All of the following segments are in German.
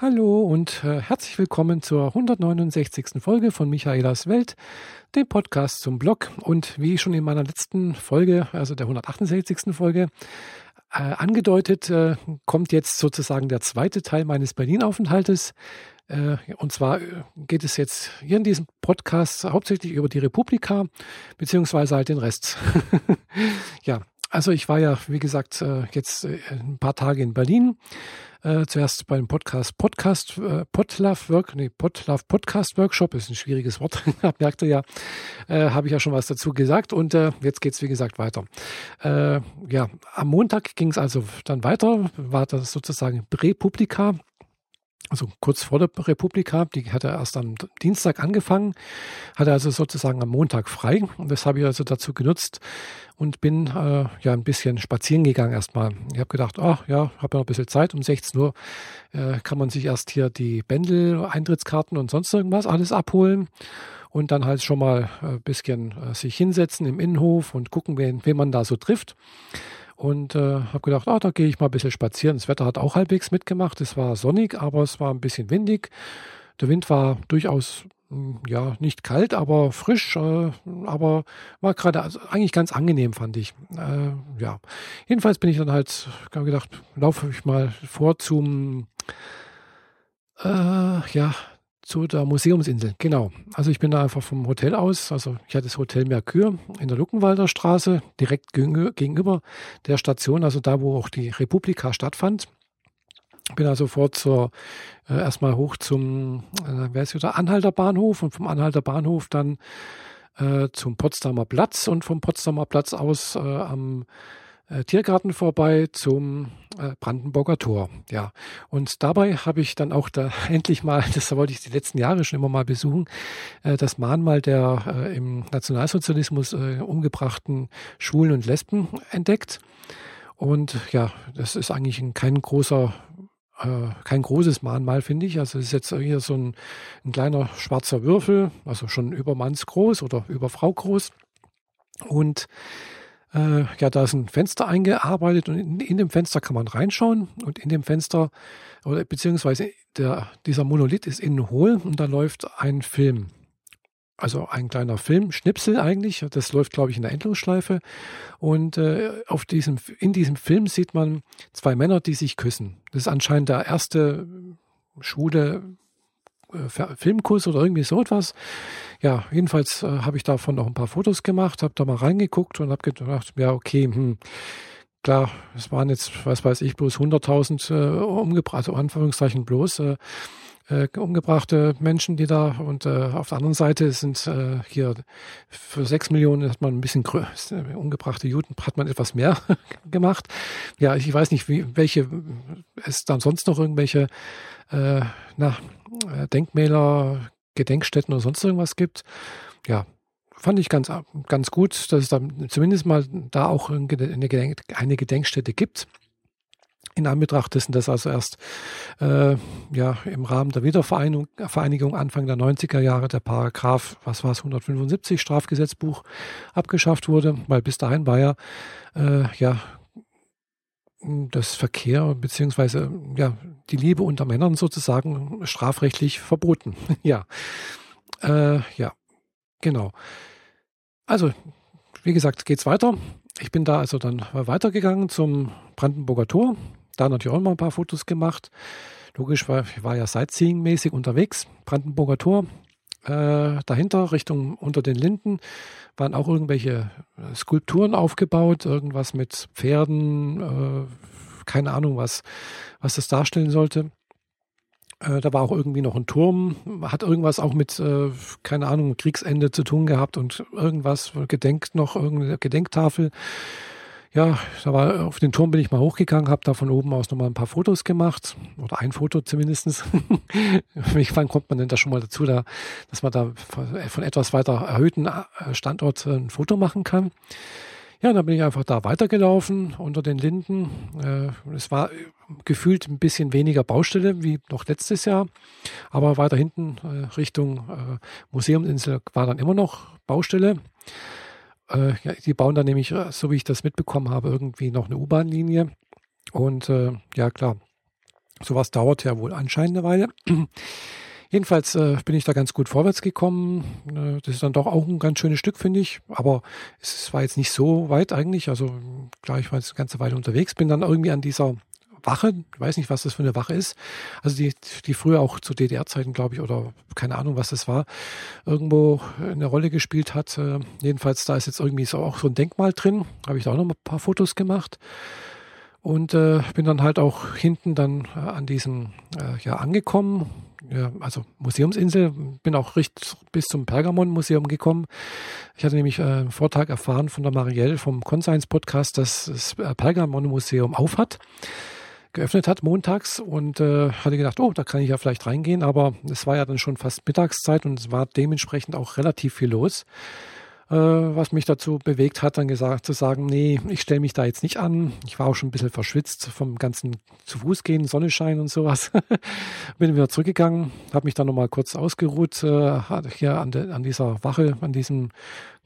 Hallo und äh, herzlich willkommen zur 169. Folge von Michaelas Welt, dem Podcast zum Blog. Und wie schon in meiner letzten Folge, also der 168. Folge, äh, angedeutet, äh, kommt jetzt sozusagen der zweite Teil meines Berlin-Aufenthaltes. Äh, und zwar äh, geht es jetzt hier in diesem Podcast hauptsächlich über die Republika, beziehungsweise halt den Rest. ja, also ich war ja, wie gesagt, äh, jetzt ein paar Tage in Berlin. Äh, zuerst beim Podcast Podcast äh, Podlove Work, nee, Podlove Podcast Workshop ist ein schwieriges Wort, merkt ihr ja, äh, habe ich ja schon was dazu gesagt. Und äh, jetzt geht's wie gesagt weiter. Äh, ja, am Montag ging es also dann weiter, war das sozusagen Republika also kurz vor der Republika, die hatte erst am Dienstag angefangen, hatte also sozusagen am Montag frei. Und das habe ich also dazu genutzt und bin äh, ja ein bisschen spazieren gegangen erstmal. Ich habe gedacht, ach ja, habe noch ein bisschen Zeit, um 16 Uhr äh, kann man sich erst hier die Bändel, Eintrittskarten und sonst irgendwas alles abholen und dann halt schon mal ein äh, bisschen äh, sich hinsetzen im Innenhof und gucken, wen, wen man da so trifft und äh, habe gedacht, ah, da gehe ich mal ein bisschen spazieren. Das Wetter hat auch halbwegs mitgemacht. Es war sonnig, aber es war ein bisschen windig. Der Wind war durchaus hm, ja nicht kalt, aber frisch, äh, aber war gerade also eigentlich ganz angenehm, fand ich. Äh, ja, jedenfalls bin ich dann halt gedacht, laufe ich mal vor zum äh, ja zu der Museumsinsel. Genau. Also ich bin da einfach vom Hotel aus. Also ich hatte das Hotel Mercure in der Luckenwalder Straße, direkt gegenüber der Station, also da, wo auch die Republika stattfand. Bin also sofort zur, äh, erstmal hoch zum, äh, wer ist wieder, Anhalter Bahnhof und vom Anhalter Bahnhof dann äh, zum Potsdamer Platz und vom Potsdamer Platz aus äh, am Tiergarten vorbei zum äh, Brandenburger Tor. Ja, und dabei habe ich dann auch da endlich mal, das wollte ich die letzten Jahre schon immer mal besuchen, äh, das Mahnmal der äh, im Nationalsozialismus äh, umgebrachten Schwulen und Lesben entdeckt. Und ja, das ist eigentlich ein, kein großer äh, kein großes Mahnmal, finde ich. Also es ist jetzt hier so ein, ein kleiner schwarzer Würfel, also schon über Manns groß oder über Frau groß. Und äh, ja, da ist ein Fenster eingearbeitet und in, in, dem Fenster kann man reinschauen und in dem Fenster oder beziehungsweise der, dieser Monolith ist innen hohl und da läuft ein Film. Also ein kleiner Film, Schnipsel eigentlich, das läuft, glaube ich, in der Endlosschleife. Und äh, auf diesem, in diesem Film sieht man zwei Männer, die sich küssen. Das ist anscheinend der erste schwule Filmkurs oder irgendwie so etwas. Ja, jedenfalls äh, habe ich davon noch ein paar Fotos gemacht, habe da mal reingeguckt und habe gedacht, ja, okay, hm, klar, es waren jetzt, was weiß ich, bloß 100.000 äh, umgebracht, also Anführungszeichen bloß, äh, äh, umgebrachte Menschen, die da und äh, auf der anderen Seite sind äh, hier für sechs Millionen hat man ein bisschen äh, umgebrachte Juden hat man etwas mehr gemacht. Ja, ich weiß nicht, wie welche es dann sonst noch irgendwelche äh, na, äh, Denkmäler, Gedenkstätten oder sonst irgendwas gibt. Ja, fand ich ganz, ganz gut, dass es dann zumindest mal da auch eine, Gedenk eine Gedenkstätte gibt. In Anbetracht dessen, dass also erst äh, ja, im Rahmen der Wiedervereinigung Vereinigung Anfang der 90er Jahre der Paragraph, was war es, 175 Strafgesetzbuch abgeschafft wurde, weil bis dahin war ja, äh, ja das Verkehr beziehungsweise ja die Liebe unter Männern sozusagen strafrechtlich verboten. ja, äh, ja, genau. Also wie gesagt, geht's weiter. Ich bin da also dann weitergegangen zum Brandenburger Tor. Da natürlich auch mal ein paar Fotos gemacht. Logisch, weil ich war ja Sightseeing-mäßig unterwegs. Brandenburger Tor. Äh, dahinter, Richtung unter den Linden, waren auch irgendwelche äh, Skulpturen aufgebaut, irgendwas mit Pferden, äh, keine Ahnung, was, was das darstellen sollte. Äh, da war auch irgendwie noch ein Turm, hat irgendwas auch mit, äh, keine Ahnung, Kriegsende zu tun gehabt und irgendwas gedenkt noch, irgendeine Gedenktafel ja, da war, auf den Turm bin ich mal hochgegangen, habe da von oben aus nochmal ein paar Fotos gemacht. Oder ein Foto zumindestens. Wann kommt man denn da schon mal dazu, da, dass man da von etwas weiter erhöhten äh, Standort ein Foto machen kann? Ja, dann bin ich einfach da weitergelaufen unter den Linden. Äh, es war gefühlt ein bisschen weniger Baustelle wie noch letztes Jahr, aber weiter hinten äh, Richtung Museumsinsel war dann immer noch Baustelle. Äh, ja, die bauen da nämlich, äh, so wie ich das mitbekommen habe, irgendwie noch eine U-Bahn-Linie. Und äh, ja, klar, Sowas dauert ja wohl anscheinend eine Weile. Jedenfalls äh, bin ich da ganz gut vorwärts gekommen. Äh, das ist dann doch auch ein ganz schönes Stück, finde ich. Aber es war jetzt nicht so weit eigentlich. Also klar, ich war jetzt eine ganze Weile unterwegs, bin dann irgendwie an dieser Wache, ich weiß nicht, was das für eine Wache ist, also die, die früher auch zu DDR-Zeiten, glaube ich, oder keine Ahnung, was das war, irgendwo eine Rolle gespielt hat. Äh, jedenfalls, da ist jetzt irgendwie so auch so ein Denkmal drin, habe ich da auch noch ein paar Fotos gemacht. Und äh, bin dann halt auch hinten dann äh, an diesem äh, ja angekommen, ja, also Museumsinsel, bin auch richtig bis zum Pergamon-Museum gekommen. Ich hatte nämlich äh, einen Vortrag erfahren von der Marielle vom Conscience-Podcast, dass das äh, Pergamon-Museum aufhat, geöffnet hat montags und äh, hatte gedacht, oh, da kann ich ja vielleicht reingehen, aber es war ja dann schon fast Mittagszeit und es war dementsprechend auch relativ viel los äh, was mich dazu bewegt hat, dann gesagt zu sagen, nee, ich stelle mich da jetzt nicht an. Ich war auch schon ein bisschen verschwitzt vom ganzen zu Fuß gehen, Sonnenschein und sowas. Bin wieder zurückgegangen, habe mich dann nochmal kurz ausgeruht, äh, hier an, de, an dieser Wache, an diesem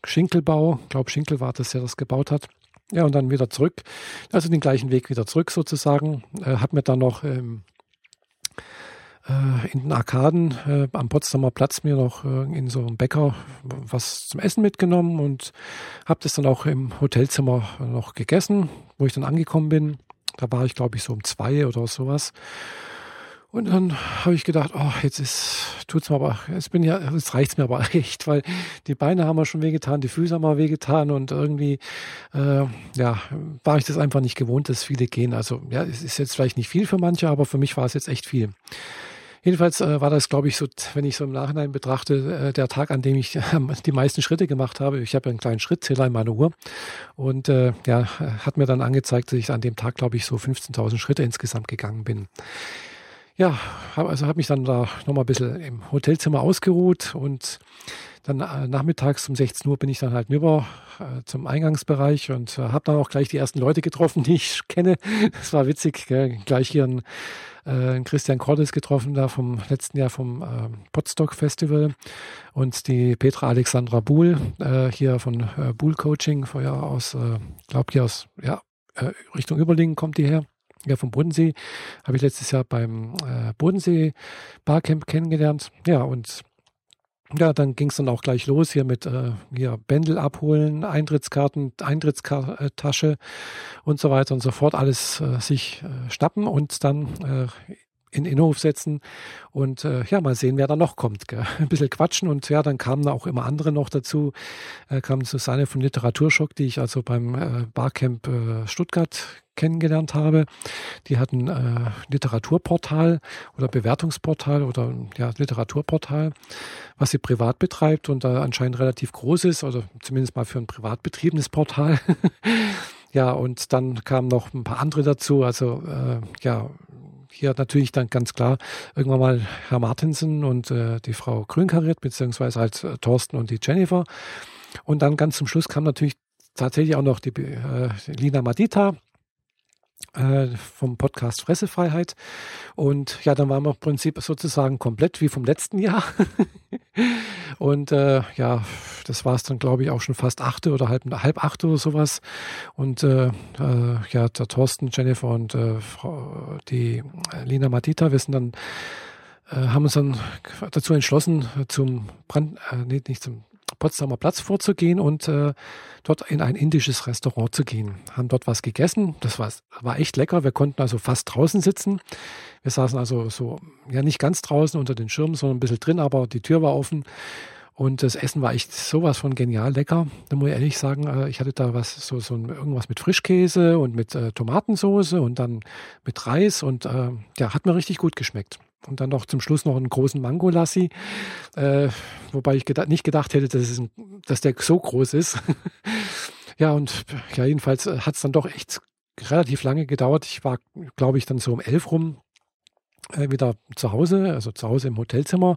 Schinkelbau. Ich glaube, Schinkel war das, der das gebaut hat. Ja, und dann wieder zurück. Also den gleichen Weg wieder zurück sozusagen. Äh, hat mir dann noch ähm, äh, in den Arkaden äh, am Potsdamer Platz mir noch äh, in so einem Bäcker was zum Essen mitgenommen und habe das dann auch im Hotelzimmer noch gegessen, wo ich dann angekommen bin. Da war ich, glaube ich, so um zwei oder sowas. Und dann habe ich gedacht, oh, jetzt ist, tut's mir aber, jetzt bin ja, jetzt reicht's mir aber echt, weil die Beine haben mir schon wehgetan, die Füße haben mir wehgetan und irgendwie, äh, ja, war ich das einfach nicht gewohnt, dass viele gehen. Also, ja, es ist jetzt vielleicht nicht viel für manche, aber für mich war es jetzt echt viel. Jedenfalls äh, war das, glaube ich, so, wenn ich so im Nachhinein betrachte, äh, der Tag, an dem ich äh, die meisten Schritte gemacht habe. Ich habe einen kleinen Schrittzähler in meiner Uhr und äh, ja, hat mir dann angezeigt, dass ich an dem Tag, glaube ich, so 15.000 Schritte insgesamt gegangen bin. Ja, also habe mich dann da nochmal ein bisschen im Hotelzimmer ausgeruht und dann äh, nachmittags um 16 Uhr bin ich dann halt rüber äh, zum Eingangsbereich und äh, habe dann auch gleich die ersten Leute getroffen, die ich kenne. Das war witzig, gell? gleich hier ein Christian Cordes getroffen, da vom letzten Jahr vom äh, Potsdok Festival und die Petra Alexandra Buhl, äh, hier von äh, Buhl Coaching, vorher aus, äh, glaube hier aus, ja, Richtung Überlingen kommt die her. Ja, vom Bodensee habe ich letztes Jahr beim äh, Bodensee Barcamp kennengelernt. Ja, und ja, dann ging es dann auch gleich los hier mit äh, hier Bändel abholen, Eintrittskarten, Eintrittstasche und so weiter und so fort. Alles äh, sich äh, schnappen und dann äh, in Innenhof setzen und äh, ja, mal sehen, wer da noch kommt. Gell? Ein bisschen quatschen und ja, dann kamen auch immer andere noch dazu. Äh, kam Susanne von Literaturschock, die ich also beim äh, Barcamp äh, Stuttgart kennengelernt habe. Die hatten äh, Literaturportal oder Bewertungsportal oder ja, Literaturportal, was sie privat betreibt und da anscheinend relativ groß ist, also zumindest mal für ein privat betriebenes Portal. ja, und dann kamen noch ein paar andere dazu. Also äh, ja, hier natürlich dann ganz klar irgendwann mal Herr Martinsen und äh, die Frau Grünkariert, beziehungsweise halt äh, Thorsten und die Jennifer. Und dann ganz zum Schluss kam natürlich tatsächlich auch noch die äh, Lina Madita, vom Podcast Fressefreiheit. Und ja, dann waren wir im Prinzip sozusagen komplett wie vom letzten Jahr. und äh, ja, das war es dann, glaube ich, auch schon fast achte oder halb, halb achte oder sowas. Und äh, äh, ja, der Thorsten, Jennifer und äh, Frau, die Lina Matita, wir sind dann haben uns dann dazu entschlossen, zum Brand, äh, nee, nicht zum Potsdamer Platz vorzugehen und äh, dort in ein indisches Restaurant zu gehen. Haben dort was gegessen. Das war, war echt lecker. Wir konnten also fast draußen sitzen. Wir saßen also so, ja nicht ganz draußen unter den Schirmen, sondern ein bisschen drin, aber die Tür war offen. Und das Essen war echt sowas von genial lecker. Da muss ich ehrlich sagen, äh, ich hatte da was, so, so irgendwas mit Frischkäse und mit äh, Tomatensoße und dann mit Reis und äh, ja, hat mir richtig gut geschmeckt. Und dann noch zum Schluss noch einen großen Mangolassi, äh, wobei ich geda nicht gedacht hätte, dass, ein, dass, der so groß ist. ja, und ja, jedenfalls äh, hat es dann doch echt relativ lange gedauert. Ich war, glaube ich, dann so um elf rum äh, wieder zu Hause, also zu Hause im Hotelzimmer.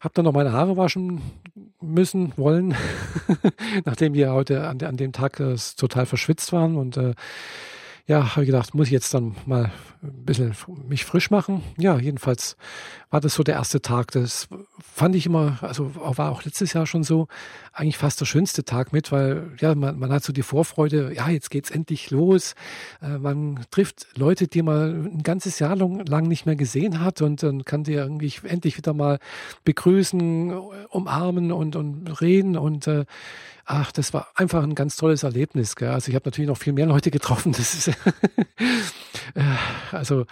Hab dann noch meine Haare waschen müssen, wollen, nachdem wir heute an, an dem Tag äh, total verschwitzt waren und äh, ja, habe ich gedacht, muss ich jetzt dann mal ein bisschen mich frisch machen. Ja, jedenfalls war das so der erste Tag. Das fand ich immer, also war auch letztes Jahr schon so, eigentlich fast der schönste Tag mit, weil ja, man, man hat so die Vorfreude, ja, jetzt geht's endlich los. Äh, man trifft Leute, die man ein ganzes Jahr lang, lang nicht mehr gesehen hat und dann kann die irgendwie endlich wieder mal begrüßen, umarmen und, und reden und äh, ach, das war einfach ein ganz tolles Erlebnis. Gell? Also ich habe natürlich noch viel mehr Leute getroffen. Das ist äh, also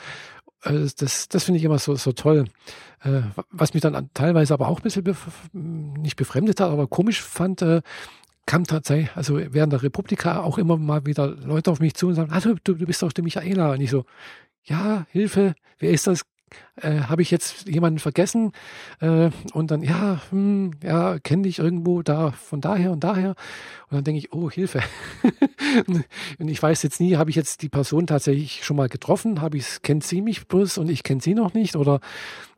äh, das, das finde ich immer so, so toll. Äh, was mich dann teilweise aber auch ein bisschen bef nicht befremdet hat, aber komisch fand, kam tatsächlich, also während der Republika auch immer mal wieder Leute auf mich zu und sagen, ah, du, du bist doch die Michaela. Und ich so, ja, Hilfe, wer ist das? Äh, habe ich jetzt jemanden vergessen? Äh, und dann, ja, hm, ja, kenne dich irgendwo da, von daher und daher. Und dann denke ich, oh, Hilfe. und ich weiß jetzt nie, habe ich jetzt die Person tatsächlich schon mal getroffen? Habe ich, kennt sie mich bloß und ich kenne sie noch nicht? Oder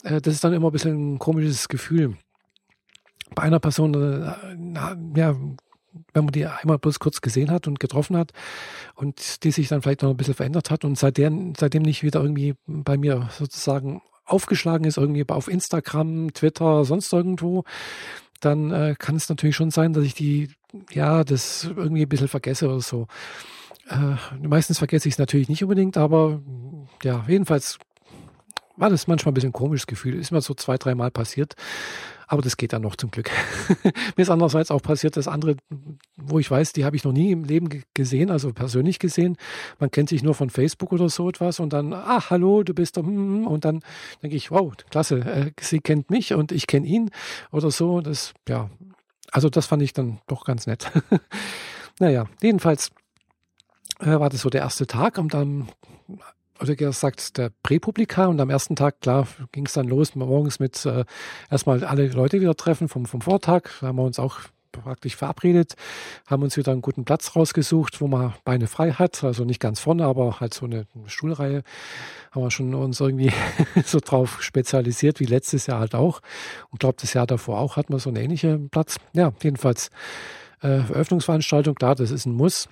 äh, das ist dann immer ein bisschen ein komisches Gefühl. Bei einer Person, äh, ja, wenn man die einmal bloß kurz gesehen hat und getroffen hat und die sich dann vielleicht noch ein bisschen verändert hat und seitdem, seitdem nicht wieder irgendwie bei mir sozusagen aufgeschlagen ist, irgendwie auf Instagram, Twitter, sonst irgendwo, dann äh, kann es natürlich schon sein, dass ich die, ja, das irgendwie ein bisschen vergesse oder so. Äh, meistens vergesse ich es natürlich nicht unbedingt, aber ja, jedenfalls war das manchmal ein bisschen komisches Gefühl. Ist mir so zwei, dreimal passiert. Aber das geht dann noch zum Glück. Mir ist andererseits auch passiert, dass andere, wo ich weiß, die habe ich noch nie im Leben gesehen, also persönlich gesehen. Man kennt sich nur von Facebook oder so etwas und dann, ah, hallo, du bist hm, hm, hm. und dann denke ich, wow, klasse, äh, sie kennt mich und ich kenne ihn oder so. Das, ja, also das fand ich dann doch ganz nett. naja, jedenfalls äh, war das so der erste Tag und dann oder gesagt, der Präpublika und am ersten Tag, klar, ging es dann los, morgens mit äh, erstmal alle Leute wieder treffen vom, vom Vortag. Da haben wir uns auch praktisch verabredet, haben uns wieder einen guten Platz rausgesucht, wo man Beine frei hat, also nicht ganz vorne, aber halt so eine, eine Stuhlreihe, haben wir schon uns irgendwie so drauf spezialisiert, wie letztes Jahr halt auch. Und glaube, das Jahr davor auch hatten wir so einen ähnlichen Platz. Ja, jedenfalls äh, Eröffnungsveranstaltung, klar, das ist ein Muss.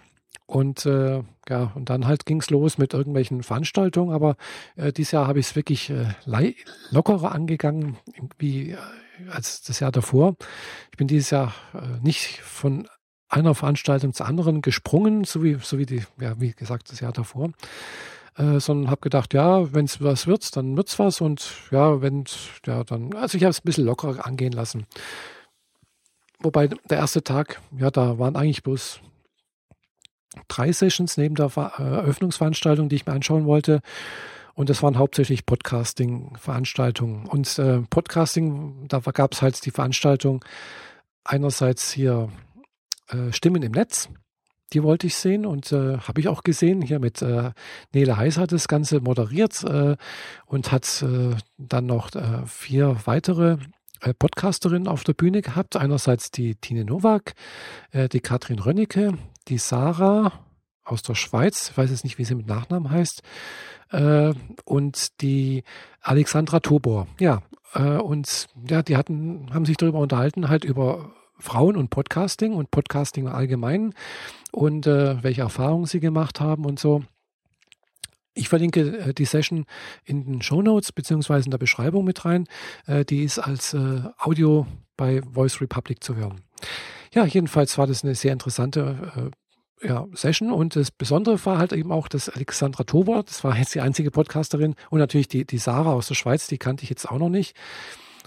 Und äh, ja, und dann halt ging es los mit irgendwelchen Veranstaltungen, aber äh, dieses Jahr habe ich es wirklich äh, lockerer angegangen, wie äh, als das Jahr davor. Ich bin dieses Jahr äh, nicht von einer Veranstaltung zur anderen gesprungen, so wie, so wie die, ja, wie gesagt, das Jahr davor. Äh, sondern habe gedacht, ja, wenn es was wird, dann wird's was und ja, wenn ja dann, also ich habe es ein bisschen lockerer angehen lassen. Wobei der erste Tag, ja, da waren eigentlich bloß drei Sessions neben der äh, Eröffnungsveranstaltung, die ich mir anschauen wollte. Und das waren hauptsächlich Podcasting-Veranstaltungen. Und äh, Podcasting, da gab es halt die Veranstaltung einerseits hier äh, Stimmen im Netz. Die wollte ich sehen und äh, habe ich auch gesehen. Hier mit äh, Nele Heiß hat das Ganze moderiert äh, und hat äh, dann noch vier weitere Podcasterinnen auf der Bühne gehabt. Einerseits die Tine Nowak, die Katrin Rönnecke, die Sarah aus der Schweiz, ich weiß jetzt nicht, wie sie mit Nachnamen heißt, äh, und die Alexandra Tobor. Ja, äh, und ja, die hatten, haben sich darüber unterhalten, halt über Frauen und Podcasting und Podcasting allgemein und äh, welche Erfahrungen sie gemacht haben und so. Ich verlinke äh, die Session in den Show Notes beziehungsweise in der Beschreibung mit rein. Äh, die ist als äh, Audio bei Voice Republic zu hören. Ja, jedenfalls war das eine sehr interessante äh, ja, Session und das Besondere war halt eben auch, dass Alexandra Tober, das war jetzt die einzige Podcasterin und natürlich die, die Sarah aus der Schweiz, die kannte ich jetzt auch noch nicht.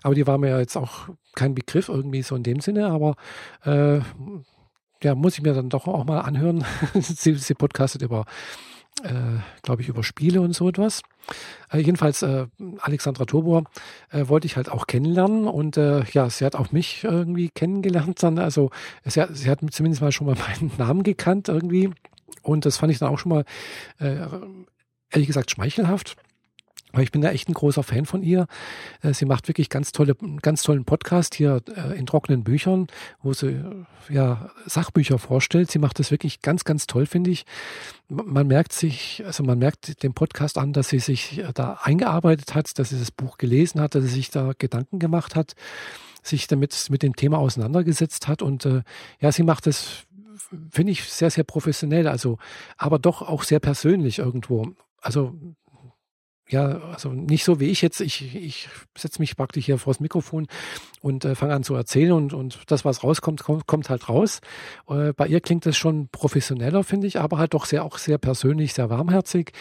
Aber die war mir jetzt auch kein Begriff irgendwie so in dem Sinne, aber äh, ja, muss ich mir dann doch auch mal anhören. sie, sie podcastet über äh, glaube ich, über Spiele und so etwas. Äh, jedenfalls, äh, Alexandra Tobor äh, wollte ich halt auch kennenlernen und äh, ja, sie hat auch mich irgendwie kennengelernt dann. Also sie hat, sie hat zumindest mal schon mal meinen Namen gekannt irgendwie und das fand ich dann auch schon mal äh, ehrlich gesagt schmeichelhaft. Aber ich bin da echt ein großer Fan von ihr. Äh, sie macht wirklich ganz tolle, ganz tollen Podcast hier äh, in trockenen Büchern, wo sie äh, ja Sachbücher vorstellt. Sie macht das wirklich ganz, ganz toll, finde ich. Man merkt sich, also man merkt dem Podcast an, dass sie sich da eingearbeitet hat, dass sie das Buch gelesen hat, dass sie sich da Gedanken gemacht hat, sich damit mit dem Thema auseinandergesetzt hat und ja, sie macht das finde ich sehr, sehr professionell, also aber doch auch sehr persönlich irgendwo. Also ja, also nicht so wie ich jetzt. Ich, ich setze mich praktisch hier vor das Mikrofon und äh, fange an zu erzählen und, und das, was rauskommt, kommt, kommt halt raus. Äh, bei ihr klingt es schon professioneller, finde ich, aber halt doch sehr, auch sehr persönlich, sehr warmherzig.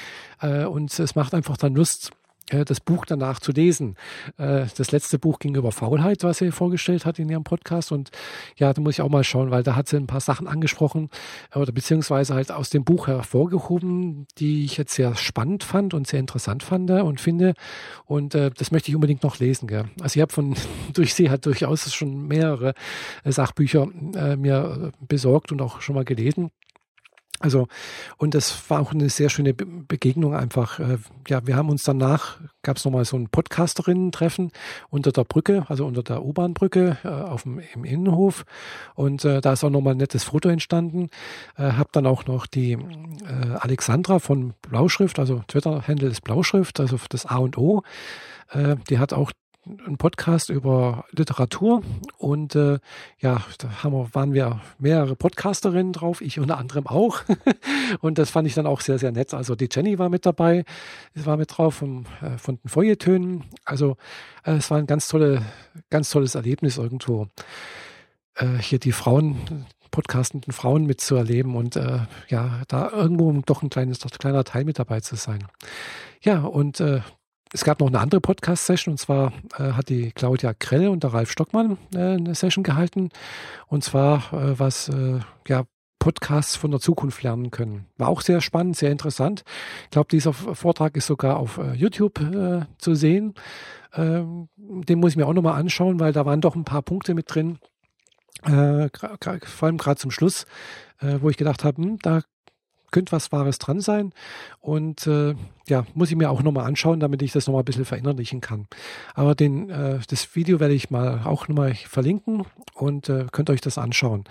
Äh, und es macht einfach dann Lust, das Buch danach zu lesen. Äh, das letzte Buch ging über Faulheit, was sie vorgestellt hat in ihrem Podcast. Und ja, da muss ich auch mal schauen, weil da hat sie ein paar Sachen angesprochen oder beziehungsweise halt aus dem Buch hervorgehoben, die ich jetzt sehr spannend fand und sehr interessant fand und finde. Und äh, das möchte ich unbedingt noch lesen. Gell? Also ich habe von durch sie hat durchaus schon mehrere Sachbücher äh, mir besorgt und auch schon mal gelesen. Also, und das war auch eine sehr schöne Begegnung einfach. Äh, ja, wir haben uns danach, gab es nochmal so ein Podcasterinnen-Treffen unter der Brücke, also unter der U-Bahn-Brücke äh, im Innenhof. Und äh, da ist auch nochmal ein nettes Foto entstanden. Äh, hab dann auch noch die Alexandra von Blauschrift, also Twitter-Handle ist Blauschrift, also das A und O. Die hat auch ein Podcast über Literatur und äh, ja, da haben wir, waren wir mehrere Podcasterinnen drauf, ich unter anderem auch. und das fand ich dann auch sehr, sehr nett. Also die Jenny war mit dabei, war mit drauf von, äh, von den Feuilletönen. Also äh, es war ein ganz, tolle, ganz tolles Erlebnis irgendwo, äh, hier die Frauen, podcastenden Frauen mitzuerleben und äh, ja, da irgendwo doch ein kleines, kleiner Teil mit dabei zu sein. Ja, und äh, es gab noch eine andere Podcast-Session und zwar äh, hat die Claudia Krell und der Ralf Stockmann äh, eine Session gehalten und zwar äh, was äh, ja Podcasts von der Zukunft lernen können. War auch sehr spannend, sehr interessant. Ich glaube, dieser Vortrag ist sogar auf äh, YouTube äh, zu sehen. Ähm, den muss ich mir auch nochmal anschauen, weil da waren doch ein paar Punkte mit drin, vor allem gerade zum Schluss, wo ich gedacht habe, hm, da könnte was Wahres dran sein. Und äh, ja, muss ich mir auch nochmal anschauen, damit ich das nochmal ein bisschen verinnerlichen kann. Aber den, äh, das Video werde ich mal auch nochmal verlinken und äh, könnt euch das anschauen.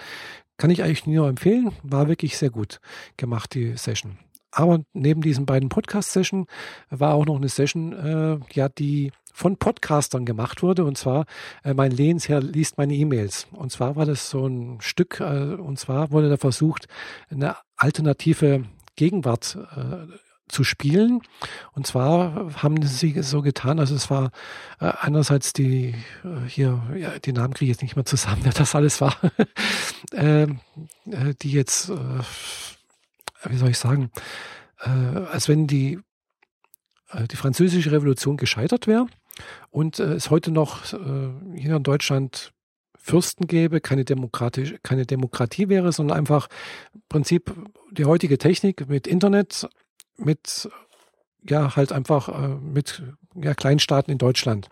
Kann ich eigentlich nur empfehlen, war wirklich sehr gut gemacht, die Session. Aber neben diesen beiden Podcast-Sessions war auch noch eine Session, äh, ja, die von Podcastern gemacht wurde. Und zwar, äh, mein Lehnsherr liest meine E-Mails. Und zwar war das so ein Stück, äh, und zwar wurde da versucht, eine alternative Gegenwart äh, zu spielen. Und zwar haben sie so getan, also es war äh, einerseits die, äh, hier, ja, die Namen kriege ich jetzt nicht mehr zusammen, wer das alles war, ähm, äh, die jetzt, äh, wie soll ich sagen, äh, als wenn die, äh, die französische Revolution gescheitert wäre und äh, es heute noch äh, hier in Deutschland Fürsten gäbe, keine, demokratisch, keine Demokratie wäre, sondern einfach im Prinzip die heutige Technik mit Internet, mit ja halt einfach äh, mit ja, Kleinstaaten in Deutschland.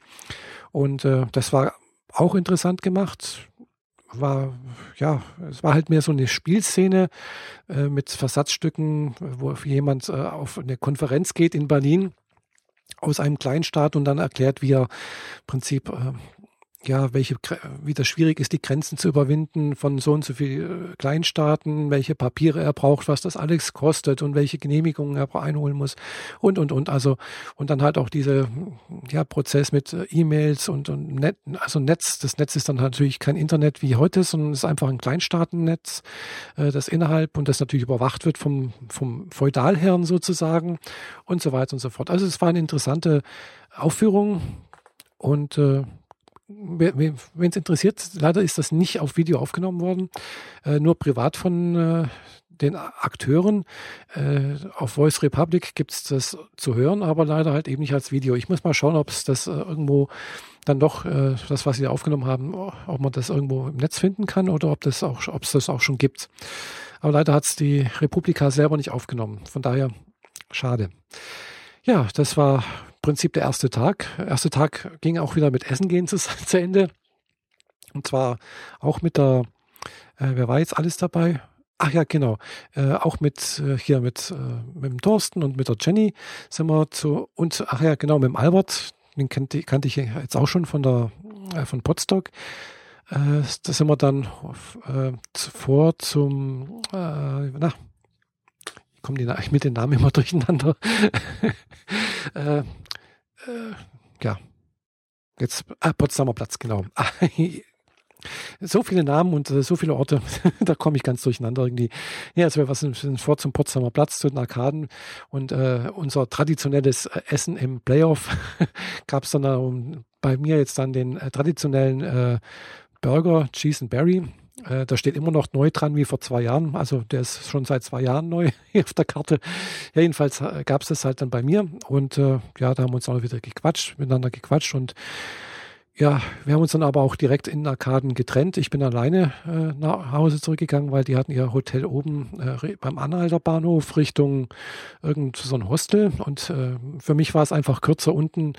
Und äh, das war auch interessant gemacht. War, ja, es war halt mehr so eine Spielszene äh, mit Versatzstücken, wo jemand äh, auf eine Konferenz geht in Berlin aus einem Kleinstaat und dann erklärt, wie er im Prinzip äh, ja, welche, wie das schwierig ist, die Grenzen zu überwinden von so und so viel äh, Kleinstaaten, welche Papiere er braucht, was das alles kostet und welche Genehmigungen er einholen muss und, und, und. Also, und dann halt auch diese, ja, Prozess mit äh, E-Mails und, und Net, also Netz. Das Netz ist dann natürlich kein Internet wie heute, sondern es ist einfach ein Kleinstaatennetz, äh, das innerhalb und das natürlich überwacht wird vom, vom Feudalherrn sozusagen und so weiter und so fort. Also, es war eine interessante Aufführung und, äh, wenn es interessiert, leider ist das nicht auf Video aufgenommen worden, äh, nur privat von äh, den Akteuren. Äh, auf Voice Republic gibt es das zu hören, aber leider halt eben nicht als Video. Ich muss mal schauen, ob es das äh, irgendwo dann doch, äh, das, was sie aufgenommen haben, ob man das irgendwo im Netz finden kann oder ob das es das auch schon gibt. Aber leider hat es die Republika selber nicht aufgenommen. Von daher schade. Ja, das war Prinzip der erste Tag. Der erste Tag ging auch wieder mit Essen gehen zu, zu Ende. Und zwar auch mit der, äh, wer war jetzt alles dabei? Ach ja, genau. Äh, auch mit äh, hier mit, äh, mit dem Thorsten und mit der Jenny sind wir zu und ach ja, genau, mit dem Albert, den kannte, kannte ich jetzt auch schon von der äh, von Potsdok. Äh, da sind wir dann vor zum na, kommen die mit den Namen immer durcheinander. äh, ja, jetzt, ah, Potsdamer Platz, genau. so viele Namen und äh, so viele Orte, da komme ich ganz durcheinander irgendwie. Ja, also wir sind vor zum Potsdamer Platz, zu den Arkaden und äh, unser traditionelles äh, Essen im Playoff gab es dann äh, bei mir jetzt dann den äh, traditionellen äh, Burger, Cheese and Berry. Äh, da steht immer noch neu dran wie vor zwei Jahren. Also der ist schon seit zwei Jahren neu hier auf der Karte. Ja, jedenfalls gab es das halt dann bei mir und ja, da haben wir uns auch wieder gequatscht, miteinander gequatscht und ja, wir haben uns dann aber auch direkt in Arkaden getrennt. Ich bin alleine äh, nach Hause zurückgegangen, weil die hatten ihr Hotel oben äh, beim Anhalter Bahnhof Richtung irgend so ein Hostel. Und äh, für mich war es einfach kürzer unten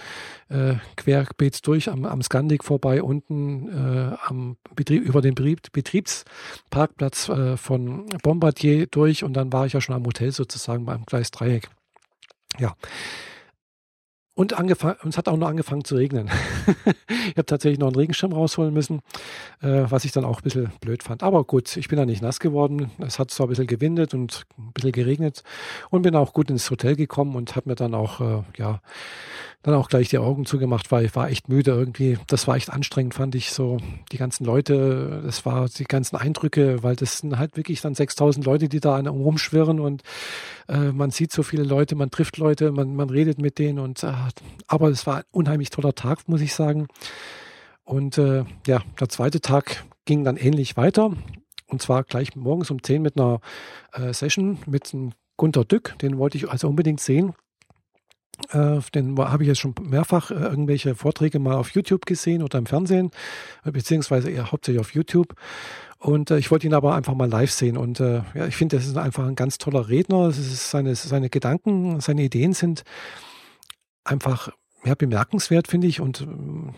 äh, querbeet durch am, am Skandik vorbei, unten äh, am Betrieb, über den Betriebsparkplatz äh, von Bombardier durch. Und dann war ich ja schon am Hotel sozusagen beim Gleis Dreieck. Ja. Und angefangen, es hat auch noch angefangen zu regnen. ich habe tatsächlich noch einen Regenschirm rausholen müssen, äh, was ich dann auch ein bisschen blöd fand. Aber gut, ich bin da nicht nass geworden. Es hat zwar ein bisschen gewindet und ein bisschen geregnet und bin auch gut ins Hotel gekommen und habe mir dann auch, äh, ja, dann auch gleich die Augen zugemacht, weil ich war echt müde irgendwie. Das war echt anstrengend, fand ich so. Die ganzen Leute, das war die ganzen Eindrücke, weil das sind halt wirklich dann 6000 Leute, die da rumschwirren und äh, man sieht so viele Leute, man trifft Leute, man, man redet mit denen und äh, aber es war ein unheimlich toller Tag, muss ich sagen. Und äh, ja, der zweite Tag ging dann ähnlich weiter. Und zwar gleich morgens um 10 mit einer äh, Session mit einem Gunter Dück, den wollte ich also unbedingt sehen. Äh, den habe ich jetzt schon mehrfach äh, irgendwelche Vorträge mal auf YouTube gesehen oder im Fernsehen, äh, beziehungsweise eher hauptsächlich auf YouTube. Und äh, ich wollte ihn aber einfach mal live sehen. Und äh, ja, ich finde, das ist einfach ein ganz toller Redner. Seine, seine Gedanken, seine Ideen sind einfach ja, bemerkenswert, finde ich. Und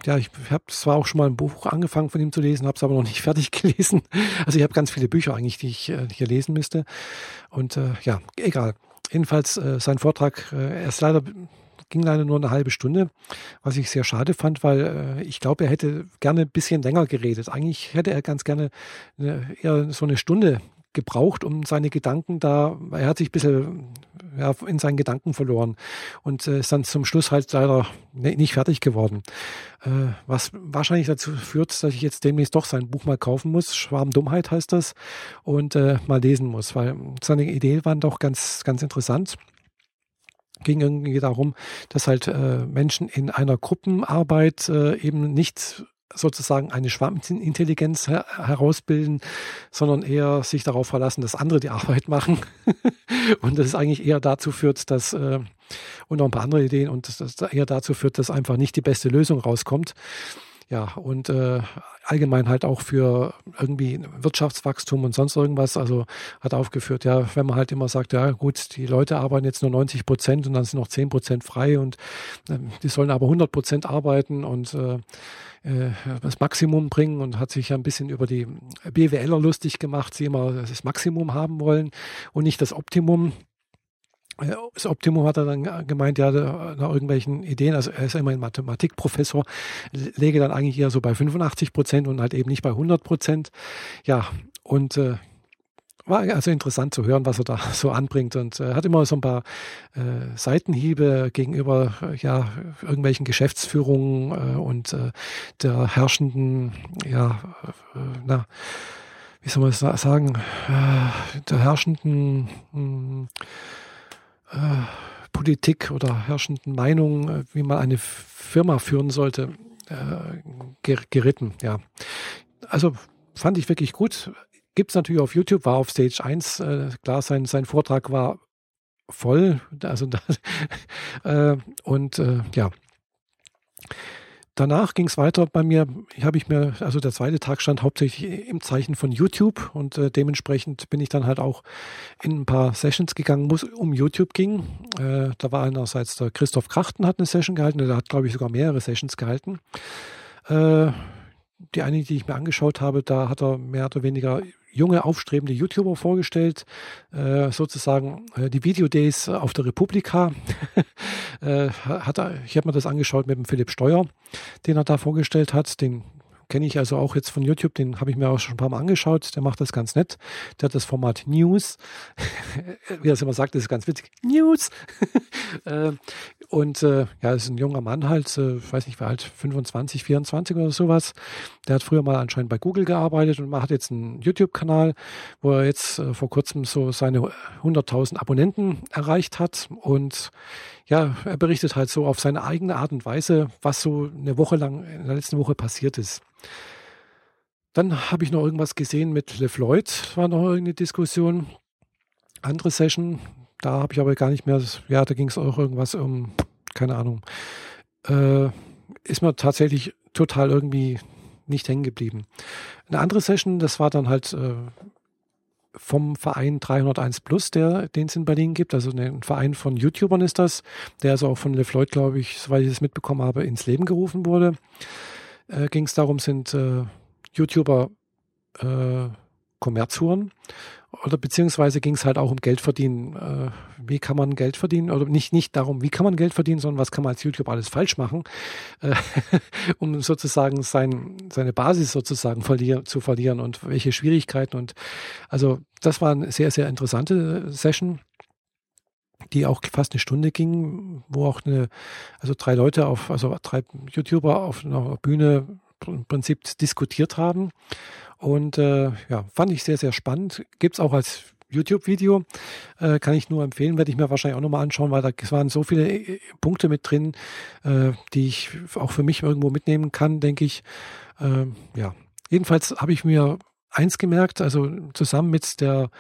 ja, ich habe zwar auch schon mal ein Buch angefangen von ihm zu lesen, habe es aber noch nicht fertig gelesen. Also ich habe ganz viele Bücher eigentlich, die ich äh, hier lesen müsste. Und äh, ja, egal. Jedenfalls äh, sein Vortrag, äh, er ist leider ging leider nur eine halbe Stunde, was ich sehr schade fand, weil äh, ich glaube, er hätte gerne ein bisschen länger geredet. Eigentlich hätte er ganz gerne eine, eher so eine Stunde gebraucht, um seine Gedanken da, er hat sich ein bisschen ja, in seinen Gedanken verloren und äh, ist dann zum Schluss halt leider nicht fertig geworden. Äh, was wahrscheinlich dazu führt, dass ich jetzt demnächst doch sein Buch mal kaufen muss. Schwarmdummheit heißt das und äh, mal lesen muss, weil seine Ideen waren doch ganz, ganz interessant ging irgendwie darum, dass halt äh, Menschen in einer Gruppenarbeit äh, eben nicht sozusagen eine Schwarmintelligenz her herausbilden, sondern eher sich darauf verlassen, dass andere die Arbeit machen. und das eigentlich eher dazu führt, dass, äh, und noch ein paar andere Ideen, und das, das eher dazu führt, dass einfach nicht die beste Lösung rauskommt. Ja, und äh, allgemein halt auch für irgendwie Wirtschaftswachstum und sonst irgendwas. Also hat aufgeführt, ja, wenn man halt immer sagt, ja gut, die Leute arbeiten jetzt nur 90 Prozent und dann sind noch 10 Prozent frei und äh, die sollen aber 100 Prozent arbeiten und äh, äh, das Maximum bringen und hat sich ja ein bisschen über die BWLer lustig gemacht, die immer das Maximum haben wollen und nicht das Optimum. Das Optimum hat er dann gemeint, ja, nach irgendwelchen Ideen, also er ist ja immer ein Mathematikprofessor, lege dann eigentlich eher so bei 85 Prozent und halt eben nicht bei 100 Prozent. Ja, und äh, war also interessant zu hören, was er da so anbringt und äh, hat immer so ein paar äh, Seitenhiebe gegenüber äh, ja irgendwelchen Geschäftsführungen äh, und äh, der herrschenden ja äh, na wie soll man es sagen der herrschenden mh, hm, äh, Politik oder herrschenden Meinung, äh, wie man eine Firma führen sollte, äh, geritten. Ja, also fand ich wirklich gut. Gibt es natürlich auf YouTube, war auf Stage 1, äh, klar, sein, sein Vortrag war voll. Also äh, und äh, ja, Danach ging es weiter bei mir, habe ich mir, also der zweite Tag stand hauptsächlich im Zeichen von YouTube und äh, dementsprechend bin ich dann halt auch in ein paar Sessions gegangen, wo es um YouTube ging. Äh, da war einerseits der Christoph Krachten hat eine Session gehalten, der hat glaube ich sogar mehrere Sessions gehalten. Äh, die eine, die ich mir angeschaut habe, da hat er mehr oder weniger junge, aufstrebende YouTuber vorgestellt, äh, sozusagen äh, die Videodays auf der Republika. äh, hat er, ich habe mir das angeschaut mit dem Philipp Steuer, den er da vorgestellt hat. Den kenne ich also auch jetzt von YouTube, den habe ich mir auch schon ein paar Mal angeschaut. Der macht das ganz nett. Der hat das Format News. Wie er es immer sagt, das ist ganz witzig. News. äh, Und äh, ja, ist ein junger Mann halt, äh, ich weiß nicht, war halt 25, 24 oder sowas. Der hat früher mal anscheinend bei Google gearbeitet und hat jetzt einen YouTube-Kanal, wo er jetzt äh, vor kurzem so seine 100.000 Abonnenten erreicht hat. Und ja, er berichtet halt so auf seine eigene Art und Weise, was so eine Woche lang in der letzten Woche passiert ist. Dann habe ich noch irgendwas gesehen mit LeFloid, war noch irgendeine Diskussion. Andere Session, da habe ich aber gar nicht mehr, ja, da ging es auch irgendwas um, keine Ahnung, äh, ist mir tatsächlich total irgendwie nicht hängen geblieben. Eine andere Session, das war dann halt äh, vom Verein 301 Plus, der, den es in Berlin gibt. Also ein Verein von YouTubern ist das, der also auch von LeFloid, glaube ich, soweit ich es mitbekommen habe, ins Leben gerufen wurde. Äh, Ging es darum, sind äh, YouTuber äh, Kommerzhuren oder beziehungsweise ging es halt auch um Geld verdienen. Äh, wie kann man Geld verdienen? Oder nicht, nicht darum, wie kann man Geld verdienen, sondern was kann man als YouTube alles falsch machen, äh, um sozusagen sein, seine Basis sozusagen verlier zu verlieren und welche Schwierigkeiten. Und also das war eine sehr, sehr interessante Session die auch fast eine Stunde ging, wo auch eine, also drei Leute auf, also drei YouTuber auf einer Bühne im Prinzip diskutiert haben. Und äh, ja, fand ich sehr, sehr spannend. Gibt es auch als YouTube-Video. Äh, kann ich nur empfehlen, werde ich mir wahrscheinlich auch nochmal anschauen, weil da waren so viele äh, Punkte mit drin, äh, die ich auch für mich irgendwo mitnehmen kann, denke ich. Äh, ja, jedenfalls habe ich mir eins gemerkt, also zusammen mit der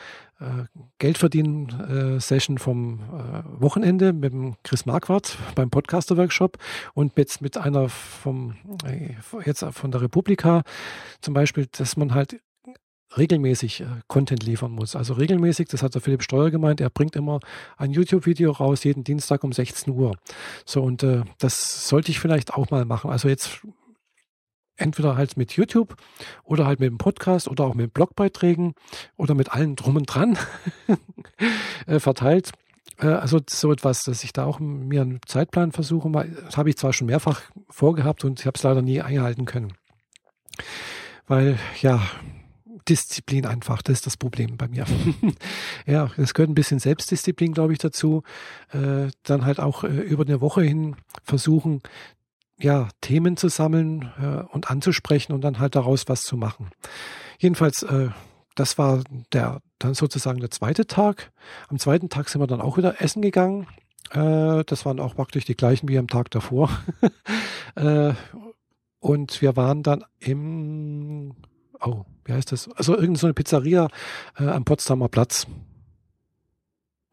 äh, Geldverdienen-Session vom äh, Wochenende mit dem Chris Marquardt beim Podcaster-Workshop und jetzt mit einer vom, äh, jetzt von der Republika zum Beispiel, dass man halt regelmäßig äh, Content liefern muss. Also regelmäßig, das hat der Philipp Steuer gemeint, er bringt immer ein YouTube-Video raus, jeden Dienstag um 16 Uhr. So, und äh, das sollte ich vielleicht auch mal machen. Also jetzt entweder halt mit YouTube oder halt mit dem Podcast oder auch mit Blogbeiträgen oder mit allem drum und dran äh, verteilt. Äh, also so etwas, dass ich da auch mir einen Zeitplan versuche. Das habe ich zwar schon mehrfach vorgehabt und ich habe es leider nie einhalten können. Weil, ja, Disziplin einfach, das ist das Problem bei mir. ja, es gehört ein bisschen Selbstdisziplin, glaube ich, dazu. Äh, dann halt auch über eine Woche hin versuchen, ja, Themen zu sammeln äh, und anzusprechen und dann halt daraus was zu machen. Jedenfalls, äh, das war der dann sozusagen der zweite Tag. Am zweiten Tag sind wir dann auch wieder essen gegangen. Äh, das waren auch praktisch die gleichen wie am Tag davor. äh, und wir waren dann im, oh, wie heißt das? Also irgendeine so eine Pizzeria äh, am Potsdamer Platz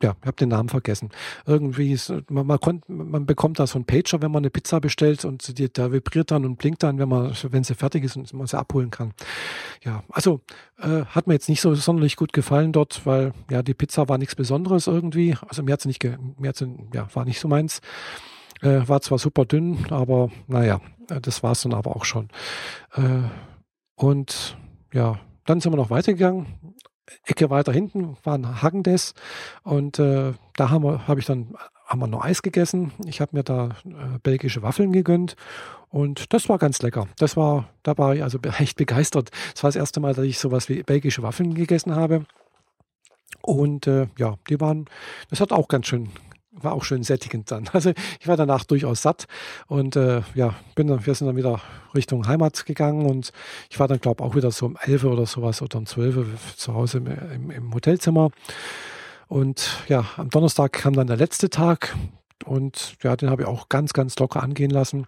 ja, ich habe den Namen vergessen. Irgendwie ist, man, man, konnt, man bekommt da so einen Pager, wenn man eine Pizza bestellt und die, der vibriert dann und blinkt dann, wenn man, wenn sie fertig ist und man sie abholen kann. Ja, also äh, hat mir jetzt nicht so sonderlich gut gefallen dort, weil ja die Pizza war nichts Besonderes irgendwie. Also mir hat sie nicht, mir sie, ja, war nicht so meins. Äh, war zwar super dünn, aber naja, äh, das war es dann aber auch schon. Äh, und ja, dann sind wir noch weitergegangen. Ecke weiter hinten war ein Hagendes und äh, da haben wir, habe ich dann haben wir noch Eis gegessen. Ich habe mir da äh, belgische Waffeln gegönnt und das war ganz lecker. Das war, da war ich also echt begeistert. Das war das erste Mal, dass ich sowas wie belgische Waffeln gegessen habe. Und äh, ja, die waren, das hat auch ganz schön, war auch schön sättigend dann. Also ich war danach durchaus satt und äh, ja, bin dann, wir sind dann wieder Richtung Heimat gegangen und ich war dann, glaube ich, auch wieder so um 11 oder sowas oder um 12 zu Hause im, im, im Hotelzimmer. Und ja, am Donnerstag kam dann der letzte Tag und ja, den habe ich auch ganz, ganz locker angehen lassen.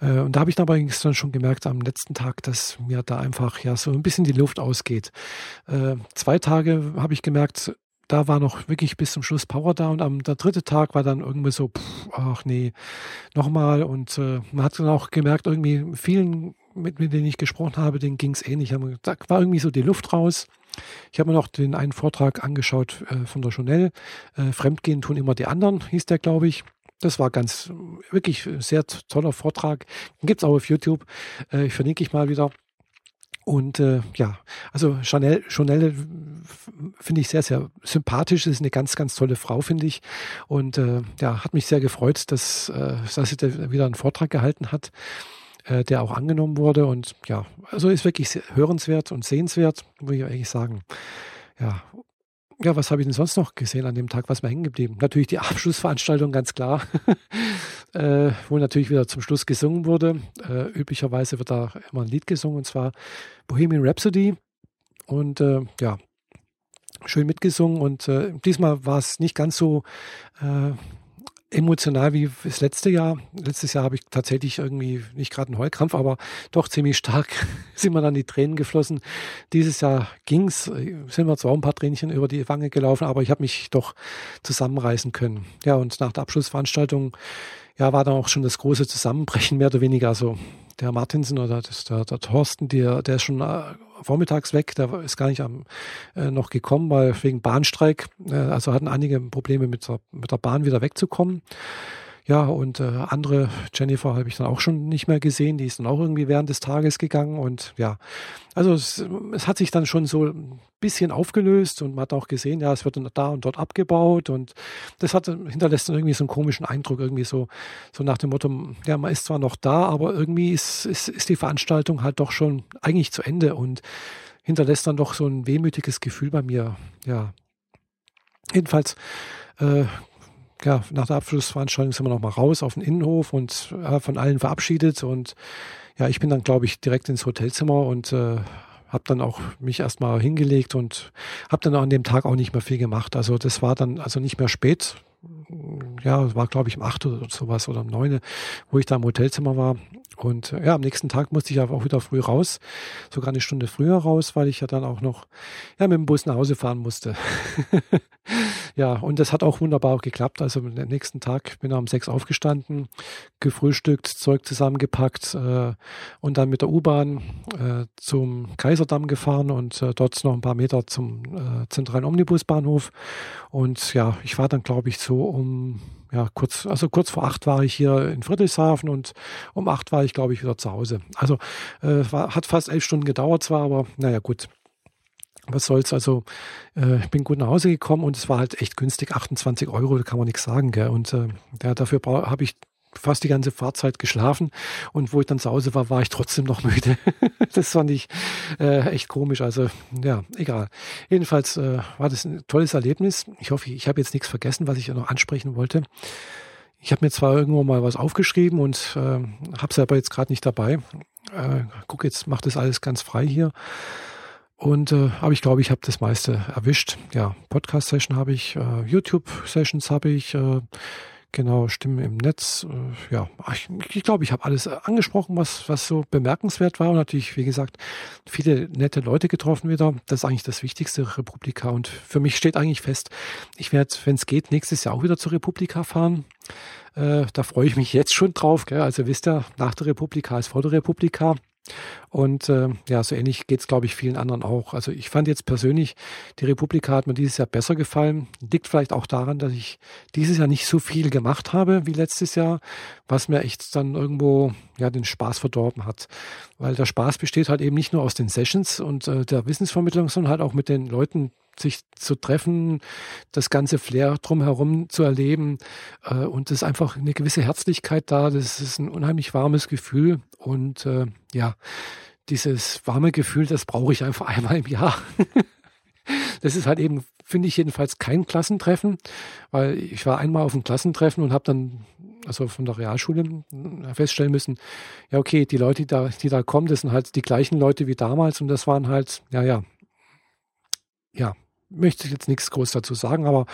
Äh, und da habe ich aber dann schon gemerkt am letzten Tag, dass mir da einfach ja so ein bisschen die Luft ausgeht. Äh, zwei Tage habe ich gemerkt, da war noch wirklich bis zum Schluss Power da und am der dritte Tag war dann irgendwie so, pff, ach nee, nochmal und äh, man hat dann auch gemerkt, irgendwie vielen, mit, mit denen ich gesprochen habe, denen ging es ähnlich. Da war irgendwie so die Luft raus. Ich habe mir noch den einen Vortrag angeschaut äh, von der Chanel. Äh, Fremdgehen tun immer die anderen, hieß der, glaube ich. Das war ganz, wirklich sehr toller Vortrag. Gibt es auch auf YouTube. Äh, ich verlinke ich mal wieder. Und äh, ja, also Chanel, Chanel finde ich sehr, sehr sympathisch. Ist eine ganz, ganz tolle Frau, finde ich. Und äh, ja, hat mich sehr gefreut, dass, äh, dass sie da wieder einen Vortrag gehalten hat, äh, der auch angenommen wurde. Und ja, also ist wirklich hörenswert und sehenswert, würde ich eigentlich sagen. Ja, ja, was habe ich denn sonst noch gesehen an dem Tag? Was mir hängen geblieben? Natürlich die Abschlussveranstaltung, ganz klar, äh, wo natürlich wieder zum Schluss gesungen wurde. Äh, üblicherweise wird da immer ein Lied gesungen, und zwar Bohemian Rhapsody. Und äh, ja, schön mitgesungen. Und äh, diesmal war es nicht ganz so äh, emotional wie das letzte Jahr. Letztes Jahr habe ich tatsächlich irgendwie nicht gerade einen Heulkrampf, aber doch ziemlich stark sind mir dann die Tränen geflossen. Dieses Jahr ging's, sind mir zwar ein paar Tränchen über die Wange gelaufen, aber ich habe mich doch zusammenreißen können. Ja, und nach der Abschlussveranstaltung ja, war dann auch schon das große Zusammenbrechen mehr oder weniger so. Der Martinsen oder das, der, der Thorsten, der, der ist schon äh, vormittags weg, der ist gar nicht am, äh, noch gekommen, weil wegen Bahnstreik, äh, also hatten einige Probleme mit der, mit der Bahn wieder wegzukommen. Ja, und äh, andere, Jennifer habe ich dann auch schon nicht mehr gesehen, die ist dann auch irgendwie während des Tages gegangen und ja, also es, es hat sich dann schon so ein bisschen aufgelöst und man hat auch gesehen, ja, es wird dann da und dort abgebaut und das hat, hinterlässt dann irgendwie so einen komischen Eindruck, irgendwie so, so nach dem Motto, ja, man ist zwar noch da, aber irgendwie ist, ist, ist die Veranstaltung halt doch schon eigentlich zu Ende und hinterlässt dann doch so ein wehmütiges Gefühl bei mir, ja. Jedenfalls äh, ja, nach der Abschlussveranstaltung sind wir nochmal raus auf den Innenhof und äh, von allen verabschiedet. Und ja, ich bin dann, glaube ich, direkt ins Hotelzimmer und äh, habe dann auch mich erstmal hingelegt und habe dann an dem Tag auch nicht mehr viel gemacht. Also das war dann also nicht mehr spät. Ja, war glaube ich um acht oder sowas oder um neun, wo ich da im Hotelzimmer war. Und ja, am nächsten Tag musste ich aber auch wieder früh raus, sogar eine Stunde früher raus, weil ich ja dann auch noch ja, mit dem Bus nach Hause fahren musste. Ja, und das hat auch wunderbar geklappt. Also am nächsten Tag bin ich um sechs aufgestanden, gefrühstückt, Zeug zusammengepackt äh, und dann mit der U-Bahn äh, zum Kaiserdamm gefahren und äh, dort noch ein paar Meter zum äh, zentralen Omnibusbahnhof. Und ja, ich war dann, glaube ich, so um ja, kurz, also kurz vor acht war ich hier in Friedrichshafen und um acht war ich, glaube ich, wieder zu Hause. Also äh, war, hat fast elf Stunden gedauert zwar, aber naja, gut was soll's, also äh, ich bin gut nach Hause gekommen und es war halt echt günstig, 28 Euro, da kann man nichts sagen, gell? Und äh, ja, dafür habe ich fast die ganze Fahrzeit geschlafen und wo ich dann zu Hause war, war ich trotzdem noch müde. das fand ich äh, echt komisch. Also ja, egal. Jedenfalls äh, war das ein tolles Erlebnis. Ich hoffe, ich habe jetzt nichts vergessen, was ich noch ansprechen wollte. Ich habe mir zwar irgendwo mal was aufgeschrieben und äh, habe es aber jetzt gerade nicht dabei. Äh, guck, jetzt macht das alles ganz frei hier. Und äh, aber ich glaube, ich habe das meiste erwischt. Ja, Podcast-Session habe ich, äh, YouTube-Sessions habe ich, äh, genau, Stimmen im Netz. Äh, ja, ich, ich glaube, ich habe alles angesprochen, was, was so bemerkenswert war. Und natürlich, wie gesagt, viele nette Leute getroffen wieder. Das ist eigentlich das Wichtigste, Republika. Und für mich steht eigentlich fest, ich werde, wenn es geht, nächstes Jahr auch wieder zur Republika fahren. Äh, da freue ich mich jetzt schon drauf. Gell? Also wisst ihr, nach der Republika ist vor der Republika. Und äh, ja, so ähnlich geht es, glaube ich, vielen anderen auch. Also ich fand jetzt persönlich, die Republika hat mir dieses Jahr besser gefallen. Liegt vielleicht auch daran, dass ich dieses Jahr nicht so viel gemacht habe wie letztes Jahr, was mir echt dann irgendwo ja den Spaß verdorben hat. Weil der Spaß besteht halt eben nicht nur aus den Sessions und äh, der Wissensvermittlung, sondern halt auch mit den Leuten, sich zu treffen, das ganze Flair drumherum zu erleben. Äh, und es ist einfach eine gewisse Herzlichkeit da. Das ist ein unheimlich warmes Gefühl. Und äh, ja, dieses warme Gefühl, das brauche ich einfach einmal im Jahr. das ist halt eben, finde ich jedenfalls kein Klassentreffen, weil ich war einmal auf einem Klassentreffen und habe dann also von der Realschule feststellen müssen, ja okay, die Leute, die da, die da kommen, das sind halt die gleichen Leute wie damals und das waren halt, ja, ja, ja, möchte ich jetzt nichts groß dazu sagen, aber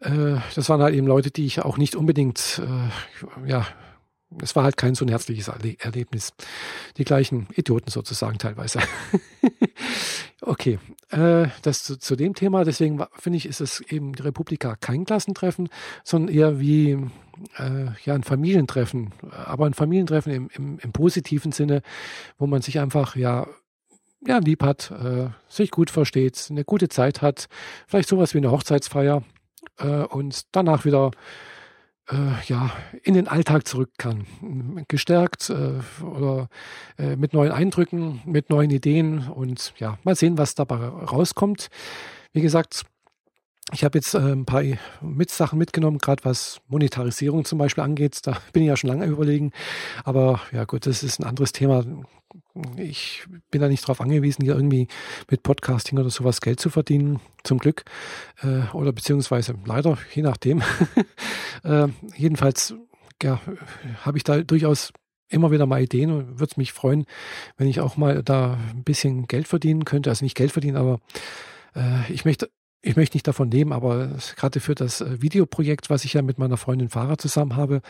äh, das waren halt eben Leute, die ich auch nicht unbedingt, äh, ja, es war halt kein so ein herzliches Erlebnis. Die gleichen Idioten sozusagen teilweise. okay, äh, das zu, zu, dem Thema. Deswegen finde ich, ist es eben die Republika kein Klassentreffen, sondern eher wie äh, ja ein Familientreffen. Aber ein Familientreffen im, im, im positiven Sinne, wo man sich einfach ja ja, lieb hat, äh, sich gut versteht, eine gute Zeit hat, vielleicht sowas wie eine Hochzeitsfeier äh, und danach wieder äh, ja, in den Alltag zurück kann. Gestärkt äh, oder äh, mit neuen Eindrücken, mit neuen Ideen und ja, mal sehen, was dabei rauskommt. Wie gesagt, ich habe jetzt äh, ein paar mit Sachen mitgenommen, gerade was Monetarisierung zum Beispiel angeht. Da bin ich ja schon lange überlegen. Aber ja gut, das ist ein anderes Thema. Ich bin da nicht darauf angewiesen, hier irgendwie mit Podcasting oder sowas Geld zu verdienen, zum Glück. Äh, oder beziehungsweise leider, je nachdem. äh, jedenfalls ja, habe ich da durchaus immer wieder mal Ideen und würde mich freuen, wenn ich auch mal da ein bisschen Geld verdienen könnte. Also nicht Geld verdienen, aber ich möchte ich möchte nicht davon leben, aber gerade für das äh, Videoprojekt, was ich ja mit meiner Freundin Farah zusammen habe,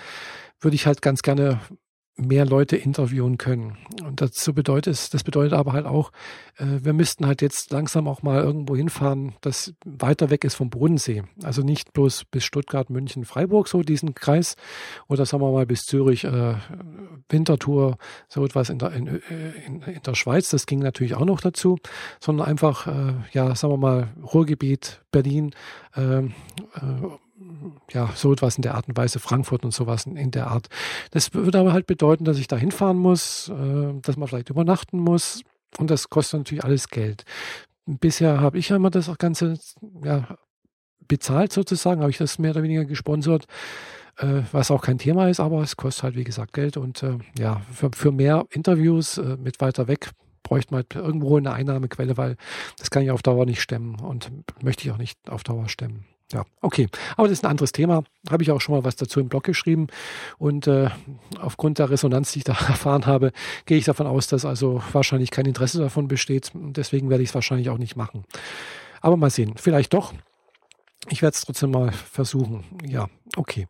würde ich halt ganz gerne mehr Leute interviewen können. Und dazu bedeutet es, das bedeutet aber halt auch, äh, wir müssten halt jetzt langsam auch mal irgendwo hinfahren, das weiter weg ist vom Bodensee. Also nicht bloß bis Stuttgart, München, Freiburg, so diesen Kreis, oder sagen wir mal bis Zürich, äh, Wintertour, so etwas in der, in, äh, in, in, der Schweiz, das ging natürlich auch noch dazu, sondern einfach, äh, ja, sagen wir mal, Ruhrgebiet, Berlin, ähm, äh, ja, so etwas in der Art und Weise, Frankfurt und sowas in der Art. Das würde aber halt bedeuten, dass ich da hinfahren muss, äh, dass man vielleicht übernachten muss und das kostet natürlich alles Geld. Bisher habe ich ja immer das Ganze ja, bezahlt sozusagen, habe ich das mehr oder weniger gesponsert, äh, was auch kein Thema ist, aber es kostet halt wie gesagt Geld und äh, ja, für, für mehr Interviews mit weiter weg bräuchte man halt irgendwo eine Einnahmequelle, weil das kann ich auf Dauer nicht stemmen und möchte ich auch nicht auf Dauer stemmen. Ja, okay. Aber das ist ein anderes Thema. Habe ich auch schon mal was dazu im Blog geschrieben. Und äh, aufgrund der Resonanz, die ich da erfahren habe, gehe ich davon aus, dass also wahrscheinlich kein Interesse davon besteht. Deswegen werde ich es wahrscheinlich auch nicht machen. Aber mal sehen. Vielleicht doch. Ich werde es trotzdem mal versuchen. Ja, okay.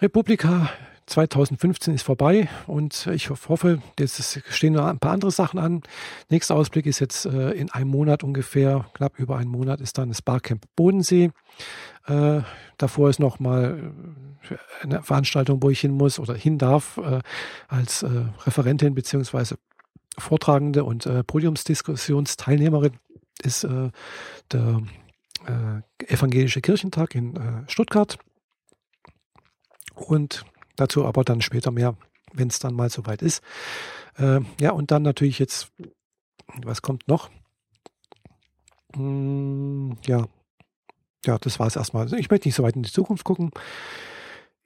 Republika 2015 ist vorbei und ich hoffe, jetzt stehen noch ein paar andere Sachen an. Nächster Ausblick ist jetzt äh, in einem Monat ungefähr, knapp über einen Monat ist dann das Barcamp Bodensee. Äh, davor ist noch mal äh, eine Veranstaltung, wo ich hin muss oder hin darf äh, als äh, Referentin beziehungsweise Vortragende und äh, Podiumsdiskussionsteilnehmerin ist der Evangelische Kirchentag in Stuttgart. Und Dazu aber dann später mehr, wenn es dann mal soweit ist. Äh, ja, und dann natürlich jetzt, was kommt noch? Hm, ja, ja, das war es erstmal. Also ich möchte nicht so weit in die Zukunft gucken.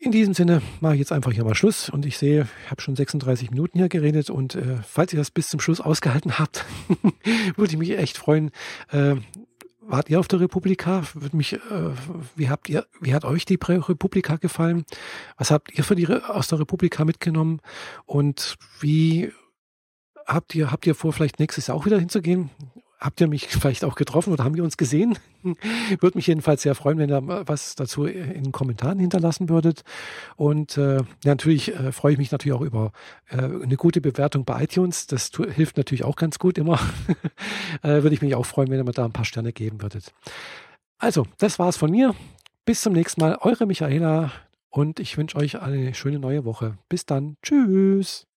In diesem Sinne mache ich jetzt einfach hier mal Schluss und ich sehe, ich habe schon 36 Minuten hier geredet und äh, falls ihr das bis zum Schluss ausgehalten habt, würde ich mich echt freuen, äh, wart ihr auf der Republika? Würde mich, äh, wie habt ihr, wie hat euch die Republika gefallen? Was habt ihr für die aus der Republika mitgenommen? Und wie habt ihr, habt ihr vor, vielleicht nächstes Jahr auch wieder hinzugehen? Habt ihr mich vielleicht auch getroffen oder haben wir uns gesehen? Würde mich jedenfalls sehr freuen, wenn ihr was dazu in den Kommentaren hinterlassen würdet. Und äh, natürlich äh, freue ich mich natürlich auch über äh, eine gute Bewertung bei iTunes. Das hilft natürlich auch ganz gut immer. äh, würde ich mich auch freuen, wenn ihr mir da ein paar Sterne geben würdet. Also, das war's von mir. Bis zum nächsten Mal. Eure Michaela und ich wünsche euch eine schöne neue Woche. Bis dann. Tschüss.